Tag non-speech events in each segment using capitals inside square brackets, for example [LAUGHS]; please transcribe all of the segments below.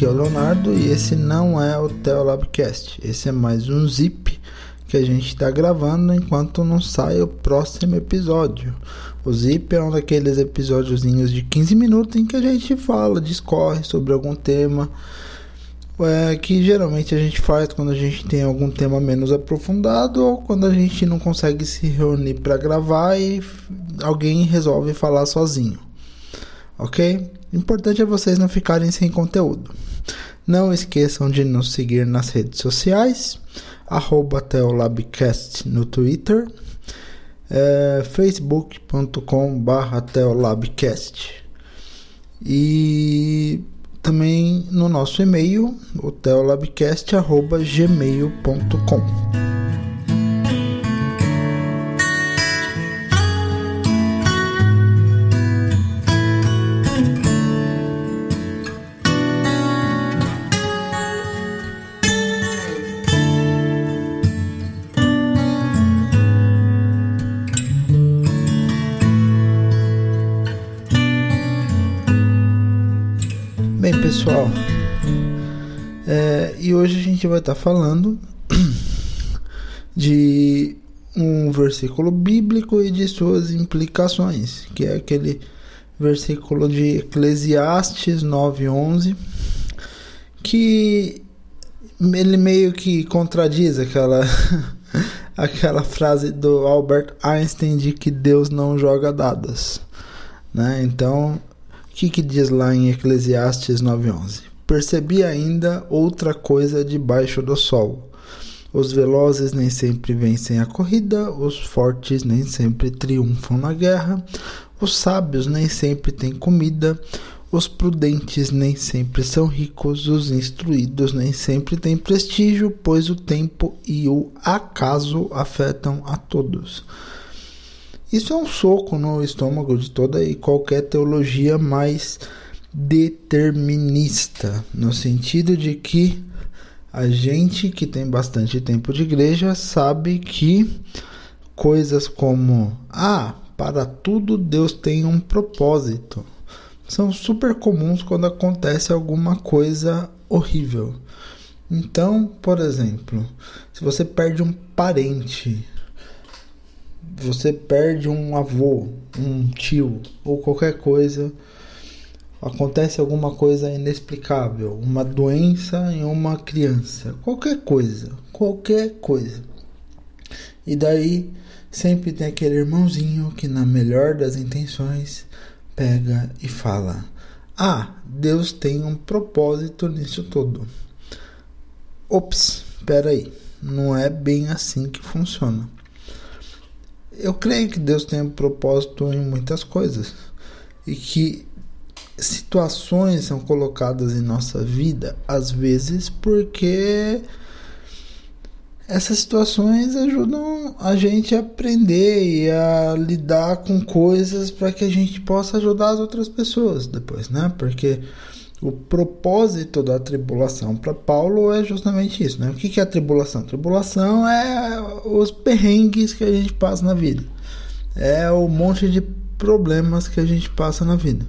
Aqui é o Leonardo e esse não é o Teolabcast. Esse é mais um zip que a gente está gravando enquanto não sai o próximo episódio. O zip é um daqueles episódiozinhos de 15 minutos em que a gente fala, discorre sobre algum tema. É, que geralmente a gente faz quando a gente tem algum tema menos aprofundado ou quando a gente não consegue se reunir para gravar e alguém resolve falar sozinho. Ok? Importante é vocês não ficarem sem conteúdo. Não esqueçam de nos seguir nas redes sociais, arroba Teolabcast no Twitter, é, facebook.com barra Teolabcast e também no nosso e-mail, o teolabcast.gmail.com. pessoal, é, e hoje a gente vai estar tá falando de um versículo bíblico e de suas implicações, que é aquele versículo de Eclesiastes 9:11, que ele meio que contradiz aquela [LAUGHS] aquela frase do Albert Einstein de que Deus não joga dadas, né? Então que, que diz lá em Eclesiastes 9:11? Percebi ainda outra coisa debaixo do sol. Os velozes nem sempre vencem a corrida, os fortes nem sempre triunfam na guerra, os sábios nem sempre têm comida, os prudentes nem sempre são ricos, os instruídos nem sempre têm prestígio, pois o tempo e o acaso afetam a todos. Isso é um soco no estômago de toda e qualquer teologia mais determinista, no sentido de que a gente que tem bastante tempo de igreja sabe que coisas como ah, para tudo Deus tem um propósito são super comuns quando acontece alguma coisa horrível. Então, por exemplo, se você perde um parente você perde um avô, um tio ou qualquer coisa, acontece alguma coisa inexplicável, uma doença em uma criança, qualquer coisa, qualquer coisa. E daí sempre tem aquele irmãozinho que, na melhor das intenções, pega e fala: Ah, Deus tem um propósito nisso tudo. Ops, espera aí, não é bem assim que funciona eu creio que Deus tem um propósito em muitas coisas e que situações são colocadas em nossa vida às vezes porque essas situações ajudam a gente a aprender e a lidar com coisas para que a gente possa ajudar as outras pessoas depois, né? Porque o propósito da tribulação para Paulo é justamente isso, né? O que é a tribulação? tribulação é os perrengues que a gente passa na vida, é o monte de problemas que a gente passa na vida.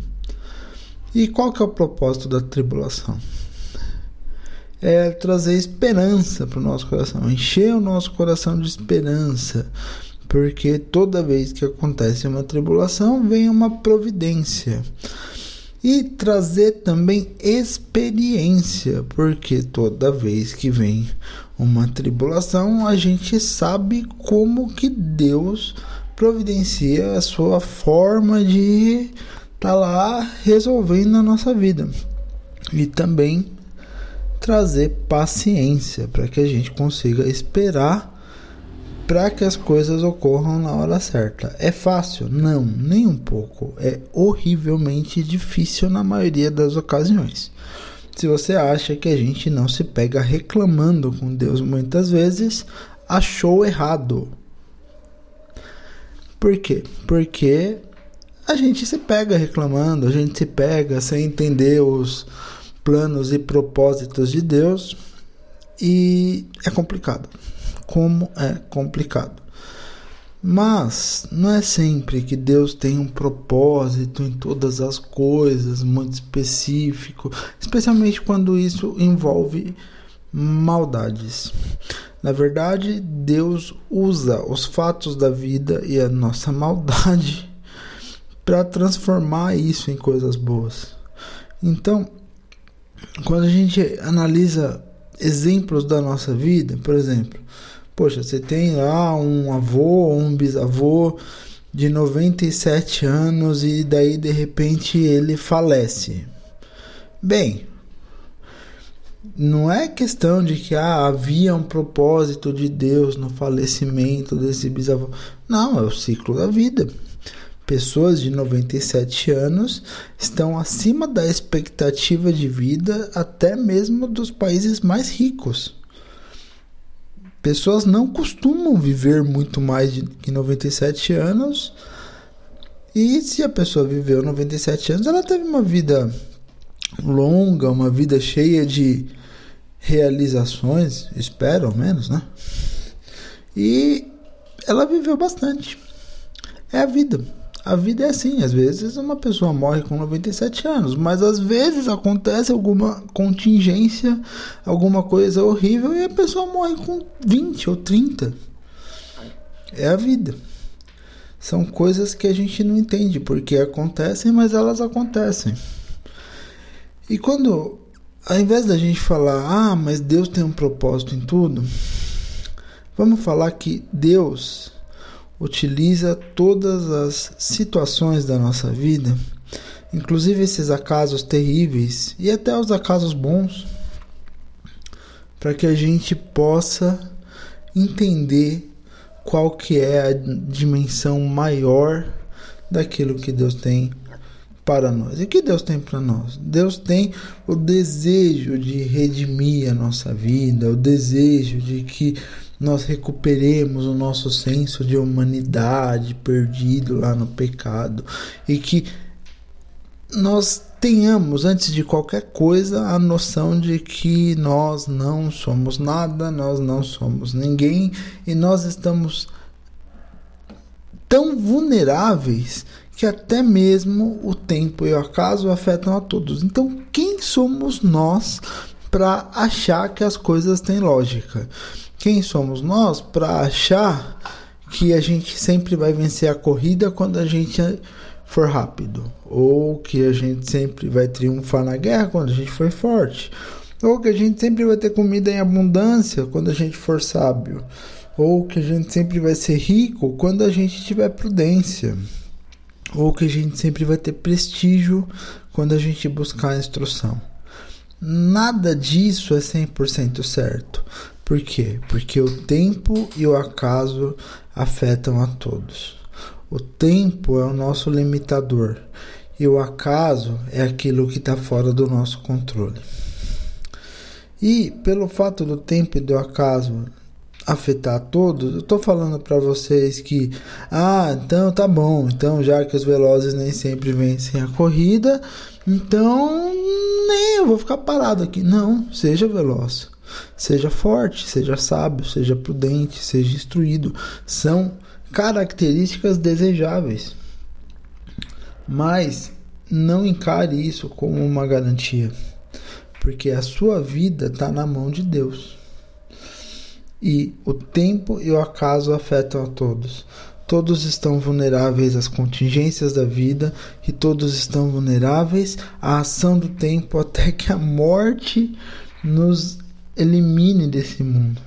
E qual que é o propósito da tribulação? É trazer esperança para o nosso coração, encher o nosso coração de esperança, porque toda vez que acontece uma tribulação vem uma providência e trazer também experiência, porque toda vez que vem uma tribulação, a gente sabe como que Deus providencia a sua forma de estar tá lá resolvendo a nossa vida. E também trazer paciência para que a gente consiga esperar para que as coisas ocorram na hora certa. É fácil? Não, nem um pouco. É horrivelmente difícil na maioria das ocasiões. Se você acha que a gente não se pega reclamando com Deus muitas vezes, achou errado. Por quê? Porque a gente se pega reclamando, a gente se pega sem entender os planos e propósitos de Deus e é complicado como é complicado. Mas não é sempre que Deus tem um propósito em todas as coisas, muito específico, especialmente quando isso envolve maldades. Na verdade, Deus usa os fatos da vida e a nossa maldade [LAUGHS] para transformar isso em coisas boas. Então, quando a gente analisa exemplos da nossa vida, por exemplo, poxa, você tem lá um avô ou um bisavô de 97 anos e daí de repente ele falece. Bem, não é questão de que ah, havia um propósito de Deus no falecimento desse bisavô. Não, é o ciclo da vida. Pessoas de 97 anos estão acima da expectativa de vida até mesmo dos países mais ricos. Pessoas não costumam viver muito mais de que 97 anos. E se a pessoa viveu 97 anos, ela teve uma vida longa, uma vida cheia de realizações, espero ao menos, né? E ela viveu bastante. É a vida. A vida é assim, às vezes uma pessoa morre com 97 anos, mas às vezes acontece alguma contingência, alguma coisa horrível e a pessoa morre com 20 ou 30. É a vida. São coisas que a gente não entende porque acontecem, mas elas acontecem. E quando, ao invés da gente falar, ah, mas Deus tem um propósito em tudo, vamos falar que Deus utiliza todas as situações da nossa vida, inclusive esses acasos terríveis e até os acasos bons, para que a gente possa entender qual que é a dimensão maior daquilo que Deus tem para nós. E o que Deus tem para nós? Deus tem o desejo de redimir a nossa vida, o desejo de que nós recuperemos o nosso senso de humanidade perdido lá no pecado e que nós tenhamos, antes de qualquer coisa, a noção de que nós não somos nada, nós não somos ninguém e nós estamos tão vulneráveis que até mesmo o tempo e o acaso afetam a todos. Então, quem somos nós para achar que as coisas têm lógica? Quem somos nós para achar que a gente sempre vai vencer a corrida quando a gente for rápido? Ou que a gente sempre vai triunfar na guerra quando a gente for forte? Ou que a gente sempre vai ter comida em abundância quando a gente for sábio? Ou que a gente sempre vai ser rico quando a gente tiver prudência? Ou que a gente sempre vai ter prestígio quando a gente buscar a instrução? Nada disso é 100% certo. Por quê? Porque o tempo e o acaso afetam a todos. O tempo é o nosso limitador e o acaso é aquilo que está fora do nosso controle. E pelo fato do tempo e do acaso afetar todos, eu estou falando para vocês que, ah, então tá bom, então já que os velozes nem sempre vencem a corrida, então nem eu vou ficar parado aqui. Não, seja veloz. Seja forte, seja sábio, seja prudente, seja instruído. São características desejáveis. Mas não encare isso como uma garantia, porque a sua vida está na mão de Deus. E o tempo e o acaso afetam a todos. Todos estão vulneráveis às contingências da vida e todos estão vulneráveis à ação do tempo até que a morte nos elimine desse mundo.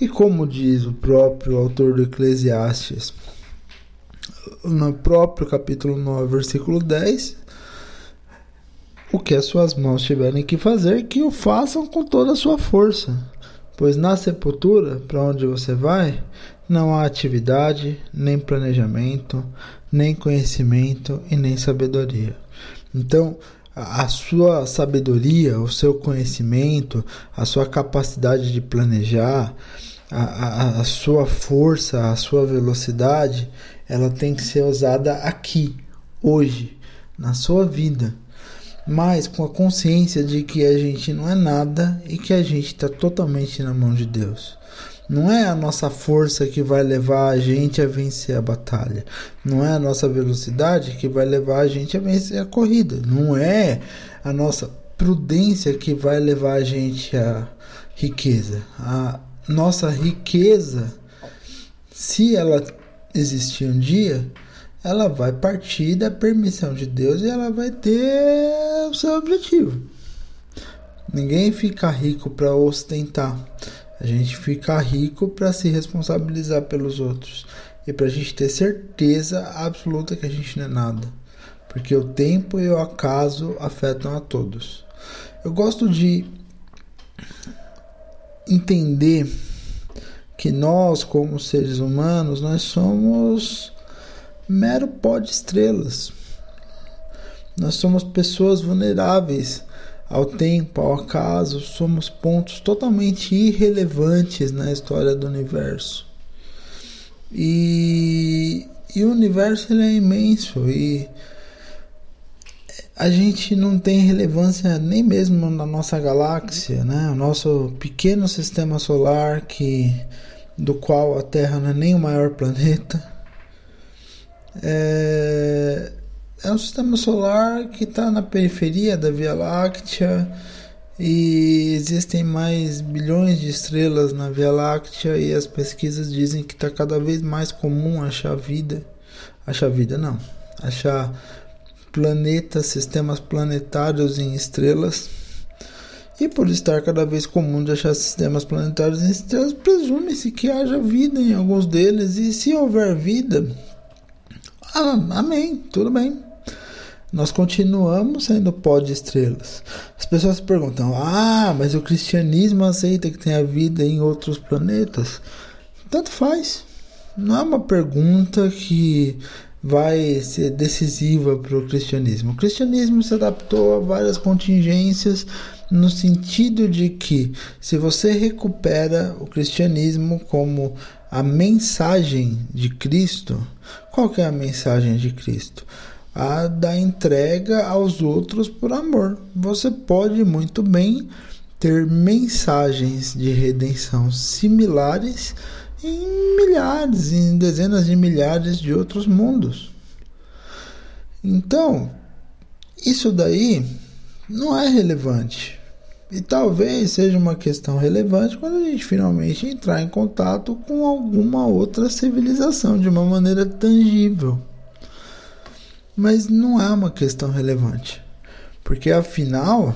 E como diz o próprio autor do Eclesiastes, no próprio capítulo 9, versículo 10, o que as suas mãos tiverem que fazer, que o façam com toda a sua força, pois na sepultura, para onde você vai, não há atividade, nem planejamento, nem conhecimento e nem sabedoria. Então, a sua sabedoria, o seu conhecimento, a sua capacidade de planejar, a, a, a, sua força, a sua velocidade, ela tem que ser usada aqui, hoje, na sua vida. Mas com a consciência de que a gente não é nada e que a gente está totalmente na mão de Deus. Não é a nossa força que vai levar a gente a vencer a batalha. Não é a nossa velocidade que vai levar a gente a vencer a corrida. Não é a nossa prudência que vai levar a gente à riqueza. A nossa riqueza, se ela existir um dia, ela vai partir da permissão de Deus e ela vai ter o seu objetivo. Ninguém fica rico para ostentar. A gente fica rico para se responsabilizar pelos outros e para a gente ter certeza absoluta que a gente não é nada, porque o tempo e o acaso afetam a todos. Eu gosto de entender que nós, como seres humanos, nós somos mero pó de estrelas. Nós somos pessoas vulneráveis ao tempo, ao acaso, somos pontos totalmente irrelevantes na história do universo. E, e o universo ele é imenso e a gente não tem relevância nem mesmo na nossa galáxia, né? O nosso pequeno sistema solar que do qual a Terra não é nem o maior planeta. É, é um sistema solar que está na periferia da Via Láctea e existem mais bilhões de estrelas na Via Láctea e as pesquisas dizem que está cada vez mais comum achar vida. Achar vida não. Achar planetas, sistemas planetários em estrelas. E por estar cada vez comum de achar sistemas planetários em estrelas, presume-se que haja vida em alguns deles. E se houver vida, ah, amém, tudo bem nós continuamos sendo pó de estrelas. As pessoas perguntam: ah, mas o cristianismo aceita que tenha vida em outros planetas? Tanto faz. Não é uma pergunta que vai ser decisiva para o cristianismo. O cristianismo se adaptou a várias contingências no sentido de que se você recupera o cristianismo como a mensagem de Cristo, qual que é a mensagem de Cristo? A da entrega aos outros por amor. Você pode muito bem ter mensagens de redenção similares em milhares, em dezenas de milhares de outros mundos. Então, isso daí não é relevante. E talvez seja uma questão relevante quando a gente finalmente entrar em contato com alguma outra civilização de uma maneira tangível. Mas não é uma questão relevante, porque afinal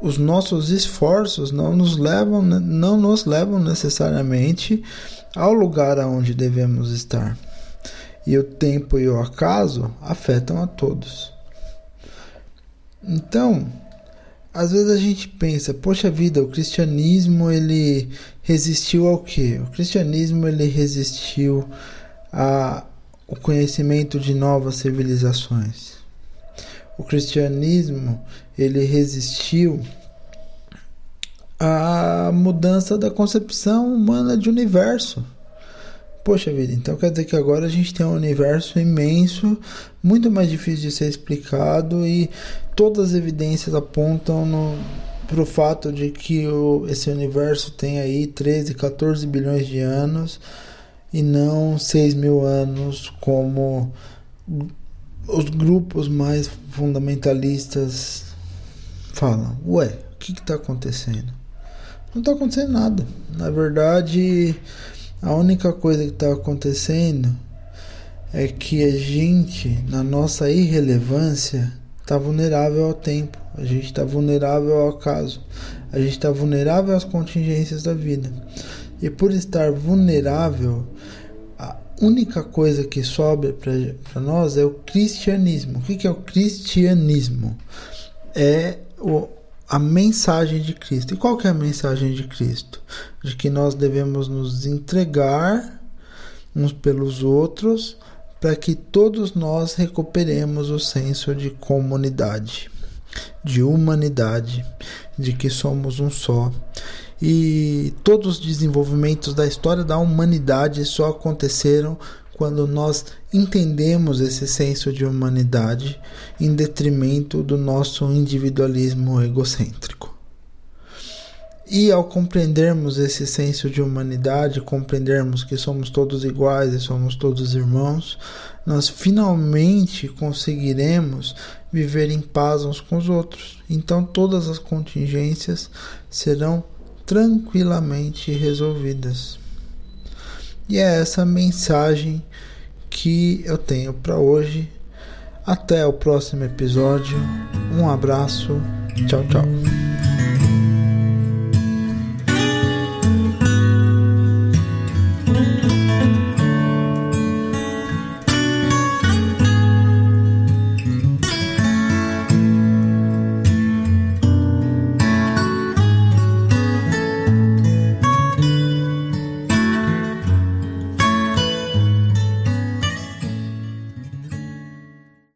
os nossos esforços não nos levam não nos levam necessariamente ao lugar aonde devemos estar. E o tempo e o acaso afetam a todos. Então, às vezes a gente pensa, poxa vida, o cristianismo ele resistiu ao quê? O cristianismo ele resistiu a o conhecimento de novas civilizações. O cristianismo ele resistiu à mudança da concepção humana de universo. Poxa vida, então quer dizer que agora a gente tem um universo imenso, muito mais difícil de ser explicado e todas as evidências apontam para o fato de que o, esse universo tem aí 13, 14 bilhões de anos e não 6 mil anos como os grupos mais fundamentalistas falam. Ué, o que está acontecendo? Não está acontecendo nada. Na verdade, a única coisa que está acontecendo é que a gente, na nossa irrelevância, está vulnerável ao tempo, a gente está vulnerável ao acaso, a gente está vulnerável às contingências da vida. E por estar vulnerável, a única coisa que sobra para nós é o cristianismo. O que, que é o cristianismo? É o, a mensagem de Cristo. E qual que é a mensagem de Cristo? De que nós devemos nos entregar uns pelos outros para que todos nós recuperemos o senso de comunidade, de humanidade, de que somos um só e todos os desenvolvimentos da história da humanidade só aconteceram quando nós entendemos esse senso de humanidade em detrimento do nosso individualismo egocêntrico. E ao compreendermos esse senso de humanidade, compreendermos que somos todos iguais e somos todos irmãos, nós finalmente conseguiremos viver em paz uns com os outros. Então todas as contingências serão tranquilamente resolvidas. E é essa mensagem que eu tenho para hoje. Até o próximo episódio. Um abraço. Tchau, tchau.